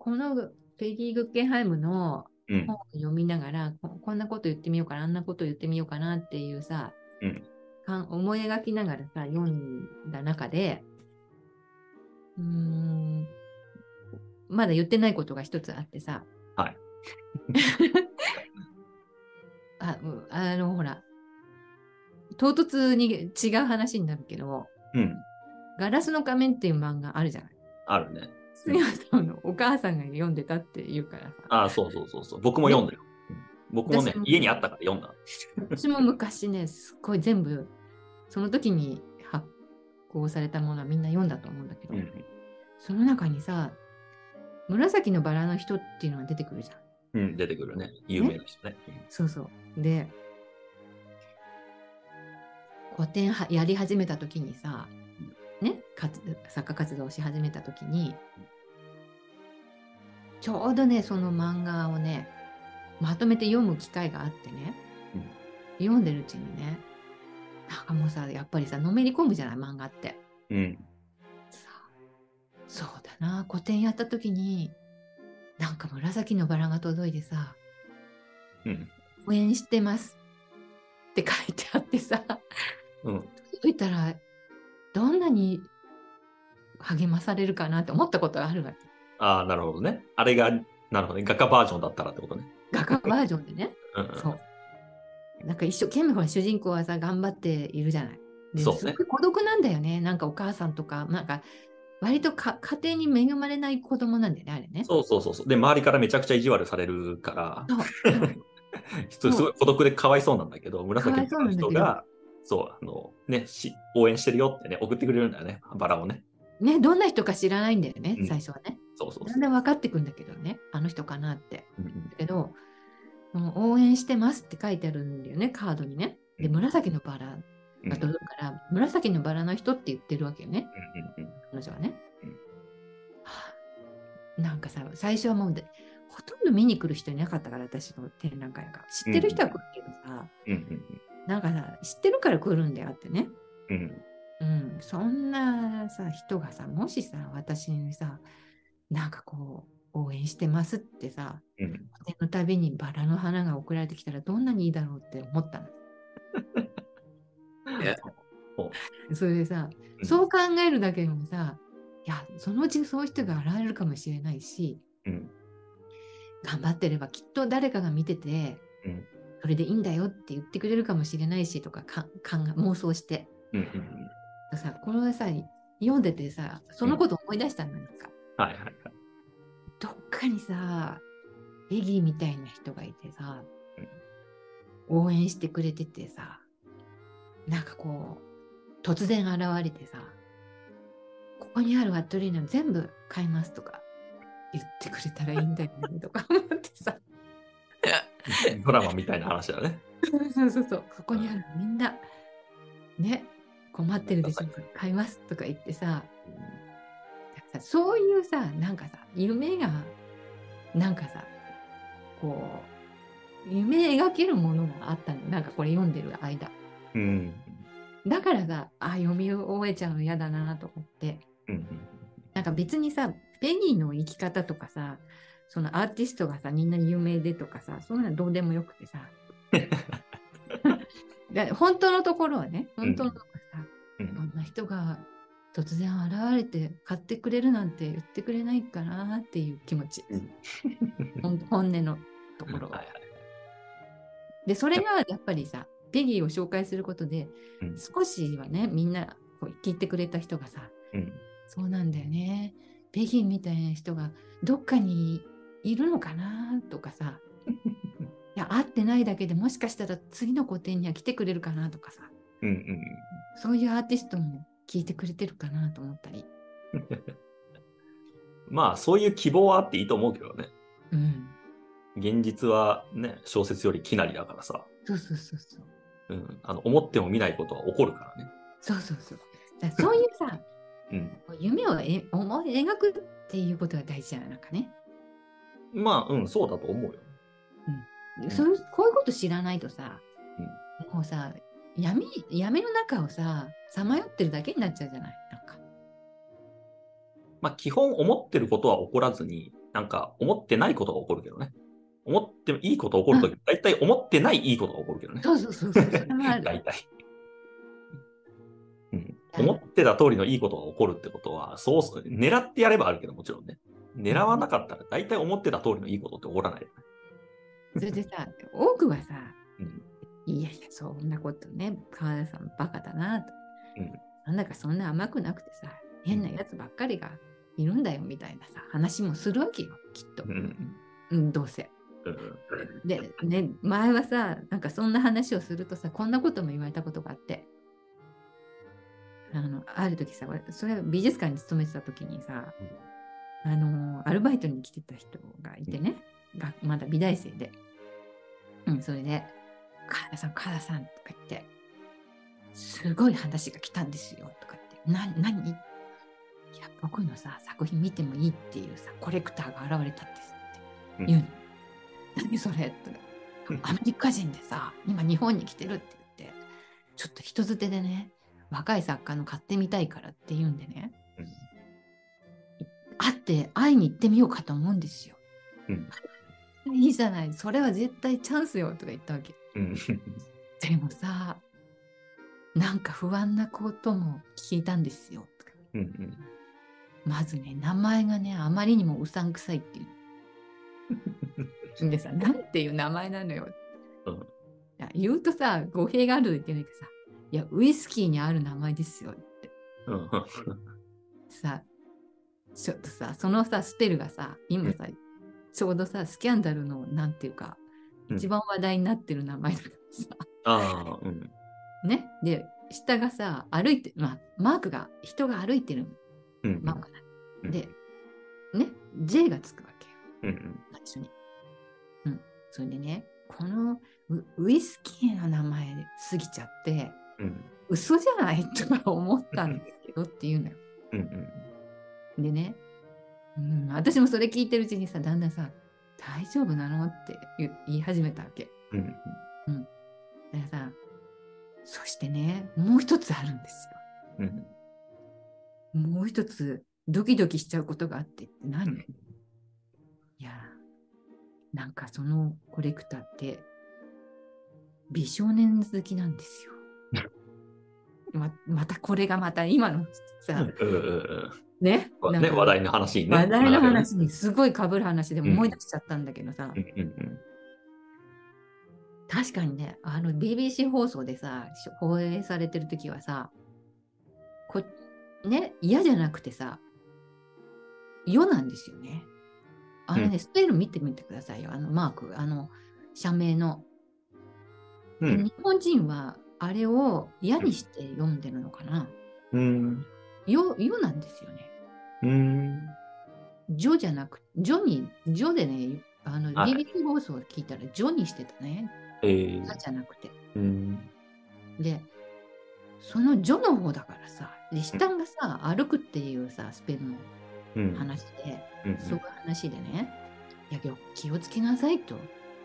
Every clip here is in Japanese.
このペギー・グッケンハイムのうん本を読みながらこ、こんなこと言ってみようかな、あんなこと言ってみようかなっていうさ、うん思い描きながらさ、読んだ中で、うーん、まだ言ってないことが一つあってさ、はい。あうんあの、ほら、唐突に違う話になるけど、うん。ガラスの仮面っていう漫画あるじゃない。あるね。杉山さんのお母さんが読んでたって言うからさ。ああ、そうそうそうそう。僕も読んだよ。うん僕もね家にあったから読んだ。私も昔ね、すっごい全部、その時に発行されたものはみんな読んだと思うんだけど、うん。その中にさ、紫のバラの人っていうのが出てくるじゃん。うん、出てくるね。有名な人ね。そうそう。で、古典はやり始めた時にさ、ね、活作家活動をし始めた時に、ちょうどね、その漫画をね、まとめて読む機会があってね、読んでるうちにね、なんかもうさ、やっぱりさ、のめり込むじゃない、漫画って。うん。そうだな、古典やった時に、なんか紫のバラが届いてさ、うん。応援してますって書いてあってさ、うん。届いたら、どんなに励まされるかなって思ったことがあるわけ。ああ、なるほどね。あれが、なるほどね。画家バージョンだったらってことね。画家バージョンでね。うんうん。そう。なんか一生懸命ほら主人公はさ、頑張っているじゃない。でそうね孤独なんだよね。なんかお母さんとか、なんか割とか家庭に恵まれない子供なんだよね、あれね。そうそうそうそう。で、周りからめちゃくちゃ意地悪されるから、すごい孤独でかわいそうなんだけど、紫の人が、そう、あの、ねし、応援してるよってね、送ってくれるんだよね、バラをね。ね、どんな人か知らないんだよね、うん最初はね。そうそうそだんだん分かってくんだけどね、あの人かなって。う。うんだけど、もう応援してますって書いてあるんだよね、カードにね。で、うん紫のバラうんが届くから、紫のバラの人って言ってるわけよね、うんうん彼女はね。うんはあなんかさ、最初はもうで、ほとんど見に来る人いなかったから、私の展覧会が。知ってる人は来るけどさ、うんうんなんかさ、知ってるから来るんだよってね。うんうん、そんなさ、人がさ、もしさ、私にさ、なんかこう、応援してますってさ、うん。のたびにバラの花が送られてきたらどんなにいいだろうって思ったの。それでさ、うん。そう考えるだけでもさ、いや、そのうちそういう人が現れるかもしれないし、うん。頑張ってればきっと誰かが見てて、うん。それでいいんだよって言ってくれるかもしれないしとかか考え妄想して、うんうんさ、これさ、読んでてさ、そのこと思い出したのなんか、はいはいはい。どっかにさ、ベギーみたいな人がいてさ、応援してくれててさ、なんかこう、突然現れてさ、ここにあるアトリエの全部買いますとか言ってくれたらいいんだよねとか 思ってさ、ドラマみたいな話だね。そうそうそう、ここにあるみんな、ね、困ってるでしょ、買いますとか言ってさ、さそういうさなんかさ夢がなんかさこう夢描けるものがあったの。なんかこれ読んでる間。うん。だからさあ読み終えちゃうの嫌だなと思って。うんなんか別にさペニーの生き方とかさそのアーティストがさみんな有名でとかさそういうのはどうでもよくてさ。で本当のところはね本当のところはさ、うん。こんな人が突然現れて買ってくれるなんて言ってくれないかなっていう気持ち、うん。本音のところは。はいはい。でそれがやっぱりさペギーを紹介することでうん。少しはねみんなこう聞いてくれた人がさうん。そうなんだよね。ペギーみたいな人がどっかにいるのかなとかさ いや会ってないだけでもしかしたら次の個展には来てくれるかなとかさ。うんうん。そういうアーティストも聞いてくれてるかなと思ったり。まあ、そういう希望はあっていいと思うけどね。うん。現実はね、小説よりきなりだからさ。そうそうそうそう。うん。あの、思っても見ないことは起こるからね。そうそうそう。だそういうさ、うん。夢をえ思い描くっていうことが大事じゃないかね。まあ、うん、そうだと思うよ。んそういうこういうこと知らないとさ、もうさ、闇闇の中をさ、さまよってるだけになっちゃうじゃない？なんか。まあ、基本思ってることは起こらずに、なんか思ってないことが起こるけどね。思っていいこと起こるとき、大体思ってないいいことが起こるけどね。そうそうそうそう。大体。うん、思ってた通りのいいことが起こるってことは、そうそう、狙ってやればあるけど、もちろんね。狙わなかったら、大体思ってた通りのいいことって起こらないよね。それでさ、多くはさ、うんいやいや、そんなことね、川田さんバカだなと。うんなんだかそんな甘くなくてさ、変なやつばっかりがいるんだよみたいなさ、話もするわけよ、きっとう。んうん、どうせ。うんで、ね、前はさ、なんかそんな話をするとさ、こんなことも言われたことがあって、あの、ある時さ、俺それは美術館に勤めてた時にさ、あの、アルバイトに来てた人がいてね、がまだ美大生で、うん、それで、川田さん、川田さんとか言って、すごい話が来たんですよ、とか言って、な、何いや、僕のさ、作品見てもいいっていうさ、コレクターが現れたんですって言うの。何それ？とか アメリカ人でさ、今日本に来てるって言って、ちょっと人づてでね、若い作家の買ってみたいからって言うんでね、会って会いに行ってみようかと思うんですよ。うん。いいじゃない、それは絶対チャンスよとか言ったわけ。うんでもさ、なんか不安なことも聞いたんですよ。うんうんまずね、名前がね、あまりにもうさんくさいっていう。でさ、なんていう名前なのよ。うんいや言うとさ、語弊があるといけないけどさ、いや、ウイスキーにある名前ですよって。うんさ、ちょっとさ、そのさ、スペルがさ、今さ、ちょうどさ、スキャンダルの、なんていうか、うん一番話題になってる名前だからさ、ああ、うん。ね？で、下がさ、歩いて、まあ、マークが、人が歩いてるうん。マークだ。うんで、ね、J がつくわけよ。うんうん。最初に。うん。それでね、このウウイスキーの名前過ぎちゃって、うん嘘じゃないとか思ったんですけどっていうのよ。うんうん。でね、うん、私もそれ聞いてるうちにさ、だんだんさ、大丈夫なの？って言言い始めたわけ。うんだからさ、そしてね、もう一つあるんですうん。よ。もう一つ、ドキドキしちゃうことがあってって何、いや、なんかそのコレクターって、美少年好きなんですよ。ままたこれがまた今のさ、うんねうん。ね、話題の話にね。話題の話にすごい被る話で思い出しちゃったんだけどさ、確かにね、あの BBC 放送でさ、し放映されてる時はさ、こね、嫌じゃなくてさ、世なんですよね。あれね、うんスペル見てみてくださいよ、あのマーク、あの社名の。うん。うん日本人はあれを嫌にして読んでるのかな？うん。世世なんですよね。うん。ジョじゃなく、ジョに、ジョでね、あのはい BBC 放送を聞いたらジョにしてたね。えーザじゃなくて。うん。で、そのジョの方だからさ、で下がさ、歩くっていうさ、スペルのうん。話で、うんそういう話でね、いや、気をつけなさいと。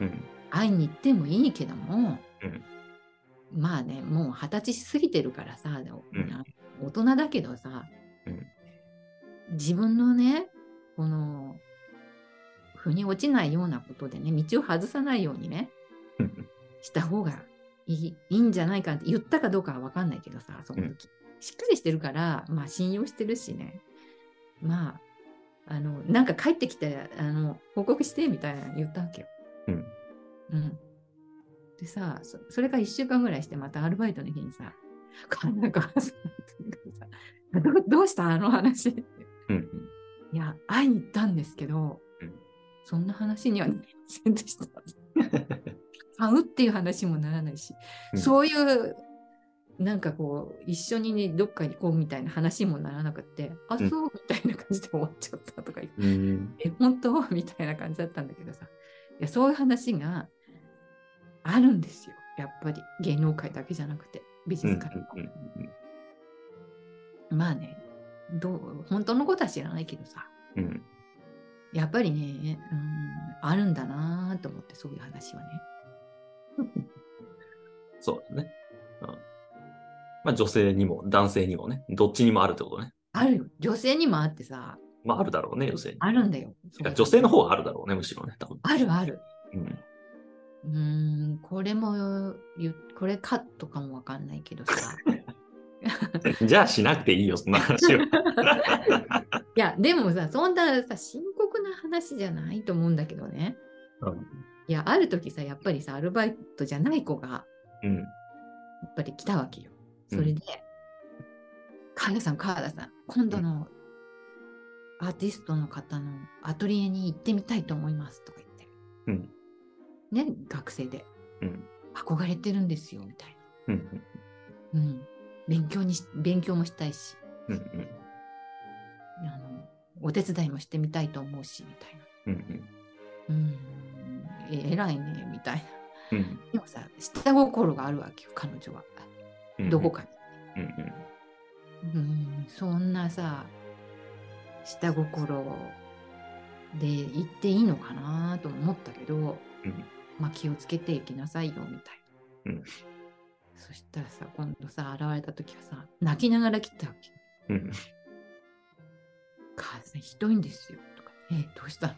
うん。会いに行ってもいいけども、うんまあね、もう二十歳過ぎてるからさ、うん大人だけどさ、うん自分のね、この、腑に落ちないようなことでね、道を外さないようにね、うんした方がいいいいんじゃないかって言ったかどうかは分かんないけどさ、その時。しっかりしてるから、まあ信用してるしね。まあ、あの、なんか帰ってきて、あの、報告してみたいなの言ったわけよ。うん。うん。でさ、そそれから1週間ぐらいして、またアルバイトの日にさ、なんかさ どどうしたあの話。いうん。や、会いに行ったんですけど、うんそんな話にはなりませんでした。買うっていう話もならないし、うんそういう、なんかこう、一緒にね、どっかに行こうみたいな話もならなくって、あ、うんそうみたいな感じで終わっちゃったとか言って、うん。え、本当？みたいな感じだったんだけどさ、いや、そういう話があるんですよ。やっぱり芸能界だけじゃなくて、美術界も。まあね、どう、本当のことは知らないけどさ、うん。やっぱりね、うん、あるんだなと思って、そういう話はね。そうだね。うん。まあ女性にも男性にもね、どっちにもあるってことね。あるよ。女性にもあってさ、まあ、あるだろうね、女性に。あるんだよ。女性の方があるだろうね、むしろね、多分。あるある。うん。うーん、これもこれカットかもわかんないけどさ。じゃあしなくていいよ、そんな話を。いや、でもさ、そんなさ、深刻な話じゃないと思うんだけどね。うんいや、ある時さ、やっぱりさ、アルバイトじゃない子が、うん。やっぱり来たわけよ。それで、川田さん、川田さん、今度のアーティストの方のアトリエに行ってみたいと思いますとか言って。うん。ね、学生で。うん。憧れてるんですよ、みたいうん。な。うん。勉強にし、勉強もしたいし、うん。うん。あの、お手伝いもしてみたいと思うし、みたいな。うん。うん、え偉いね、みたいな。うん。でもさ、下心があるわけよ、彼女は。うん。どこかに。うん。うん。うん、そんなさ、下心で言っていいのかなとも思ったけど、うんまあ気をつけていきなさいよ、みたいな。うんそしたらさ、今度さ、現れた時はさ、泣きながら来たわけ。うん。母さん、ひどいんですよ。とか、え、どうした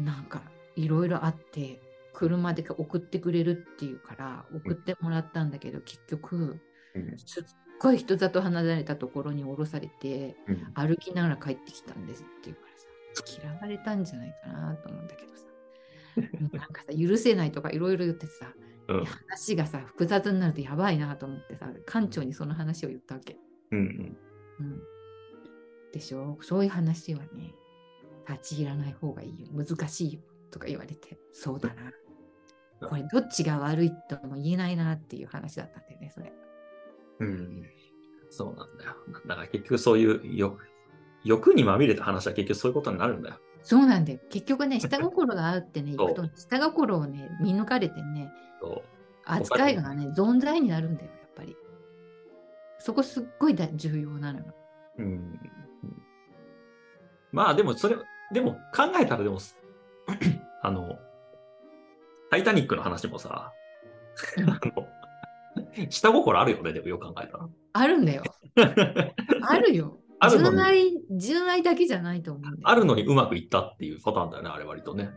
の？なんか、いろいろあって、車で送ってくれるっていうから、送ってもらったんだけど、結局、うん。すっごい人里離れたところに降ろされて、うん。歩きながら帰ってきたんですっていうからさ、嫌われたんじゃないかなと思うんだけどさ、なんかさ、許せないとかいろいろ言ってさ、うん。話がさ、複雑になるとやばいなと思ってさ、館長にその話を言ったわけ。うん。うん。でしょ？そういう話はね、立ち入らない方がいいよ。難しいよ。とか言われて、そうだな。これどっちが悪いとも言えないなっていう話だったんだよね、それ。うん。そうなんだよ。だから結局そういう欲欲にまみれた話は結局そういうことになるんだよ。そうなんだよ。結局ね、下心があってね、行くと、下心をね、見抜かれてね、扱いがね、存在になるんだよ、やっぱり。そこすっごいだ重要なのよ。うん。うんまあでもそれ、でも考えたらでも、あの、タイタニックの話もさ、下心あるよね、でもよく考えたあるんだよ。ら。あるよ。あるのに、純愛、純愛だけじゃないと思う。あるのにうまくいったっていうパターンだよね、あれ割とね。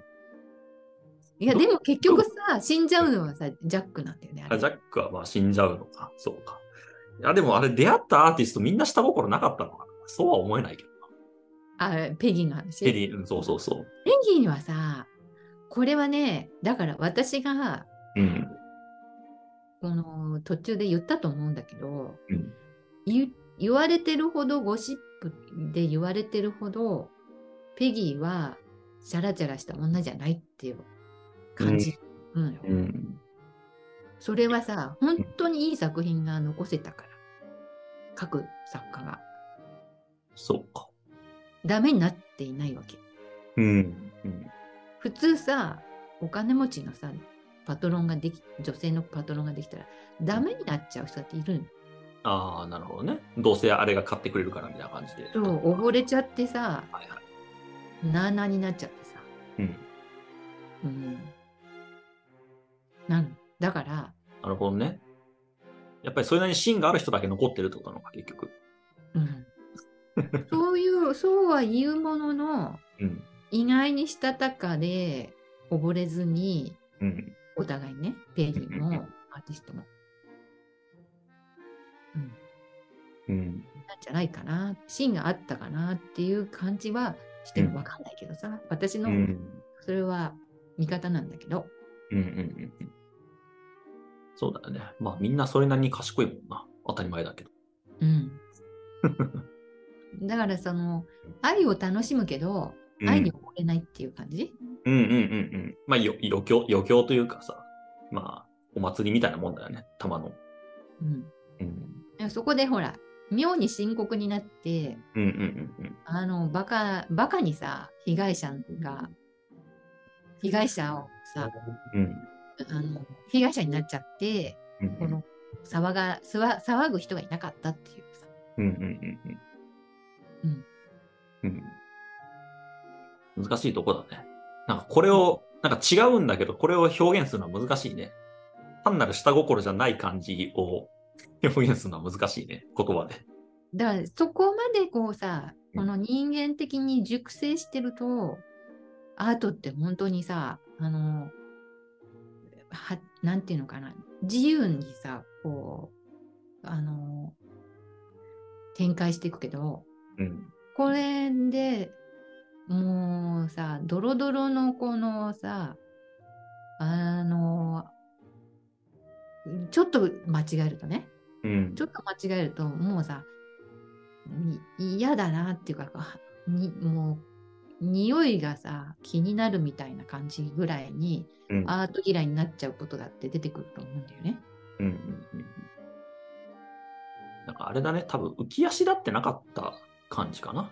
いや、でも結局さ、死んじゃうのはさ、ジャックなんだよね。あジャックはまあ死んじゃうのか、そうか。いや、でもあれ出会ったアーティストみんな下心なかったのかなそうは思えないけどな。あ、ペギーの話？ペリー、うんそうそうそう。ペギーにはさ、これはね、だから私が、うん。この途中で言ったと思うんだけど、うん。言言われてるほど、ゴシップで言われてるほど、ペギーはチャラチャラした女じゃないっていう感じ。うんようん。それはさ、本当にいい作品が残せたから、各作家が。そうか。ダメになっていないわけ。うん。うん。普通さ、お金持ちのさ、パトロンができ、女性のパトロンができたら、ダメになっちゃう人だっているの。ああ、なるほどね。どうせあれが買ってくれるからみたいな感じで。そう、溺れちゃってさ、はいはい。なあなあになっちゃってさ。うん。うん。なんだから、なるほどね。やっぱりそれなりに芯がある人だけ残ってるってことなのか、結局。うん、そういう、そうは言うものの、うん。意外にしたたかで溺れずに、うん。お互いね、ペギーもアーティストも。うん。うん。なんじゃないかな、芯があったかなっていう感じはしてもわかんないけどさ、私のうん。それは見方なんだけど、うん。うん。うん。うんそうだよね。まあみんなそれなりに賢いもんな。当たり前だけど。うん。だからその、愛を楽しむけど、うん愛に溺れないっていう感じ、うんうんうんうん。まあよ余興、余興というかさ、まあお祭りみたいなもんだよね。たまの。うんうん。そこでほら、妙に深刻になって、うんうんうんうん。あの、バカ、バカにさ、被害者が、被害者をさ、うん。あの、被害者になっちゃって、うんこの、騒が、騒ぐ人がいなかったっていうさ。うんうんうんうん。うん。難しいとこだね。なんかこれを、なんか違うんだけど、これを表現するのは難しいね。単なる下心じゃない感じを表現するのは難しいね。言葉で。だから、そこまでこうさ、この人間的に熟成してると、アートって本当にさ、あの、はなんていうのかな、自由にさ、こう、あの、展開していくけど、うん。これでもうさ、ドロドロのこのさ、あの、ちょっと間違えるとね、うん。ちょっと間違えると、もうさ、に嫌だなっていうか、にもう、匂いがさ、気になるみたいな感じぐらいに、うん。アート嫌いになっちゃうことだって出てくると思うんだよね。うんうんうん。なんかあれだね、多分浮き足立ってなかった感じかな。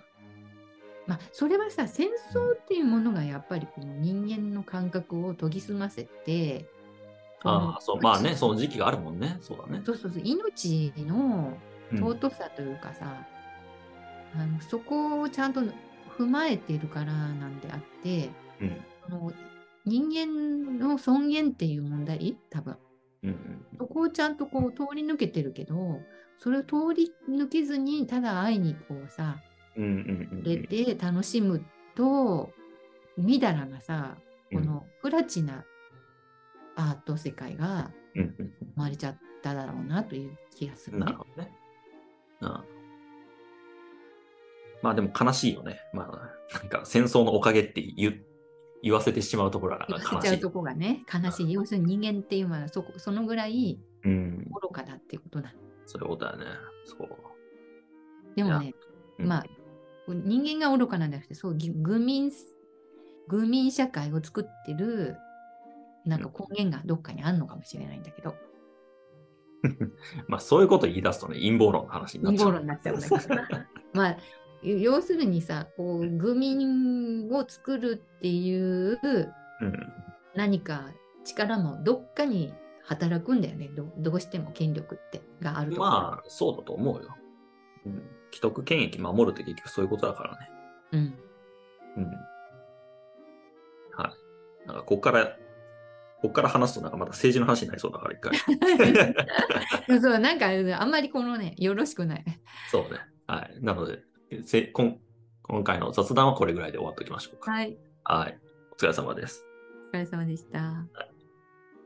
まあ、それはさ、戦争っていうものがやっぱりこの人間の感覚を研ぎ澄ませて、ああ、そう、まあね、その時期があるもんね。そうだね。そうそうそう、命のうん。尊さというかさ、あのそこをちゃんと踏まえているからなんであって、うん。あの人間の尊厳っていう問題、多分。うんうんそこをちゃんとこう通り抜けてるけど、それを通り抜けずに、ただ愛にこうさ、うんうんうん触れて楽しむと、みだらなさ、うん。このプラチなアート世界がうんうん生まれちゃっただろうなという気がするねうんなる。ほどね。うんまあでも悲しいよね。まあ、なんか戦争のおかげって言言わせてしまうところはなん言か悲しい。わせちゃうとこがね、悲しい。要するに人間っていうのはそこそのぐらいうん、愚かだっていうことだ。そういうことだよね。そう。でもね、うんまあ、人間が愚かなんじゃなくて、そう、ぎ愚民、愚民社会を作ってる、なんか根源がどっかにあるのかもしれないんだけど、まあそういうこと言い出すとね、陰謀論の話になっちゃう。陰謀論になっちゃうんだけどな。まあ、要するにさ、こう、愚民を作るっていううん。何か力もどっかに働くんだよね。どどうしても権力ってがあるとまあ、そうだと思うよ。うん。既得権益守るって結局そういうことだからね。うん。うん。はい。なんか、こっから、こっから話すとなんかまた政治の話になりそうだから、一回。そう、なんかあんまりこのね、よろしくない。そうね。はい。なので、せ今今回の雑談はこれぐらいで終わっておきましょうか。はい。はい。お疲れ様です。お疲れ様でした。はい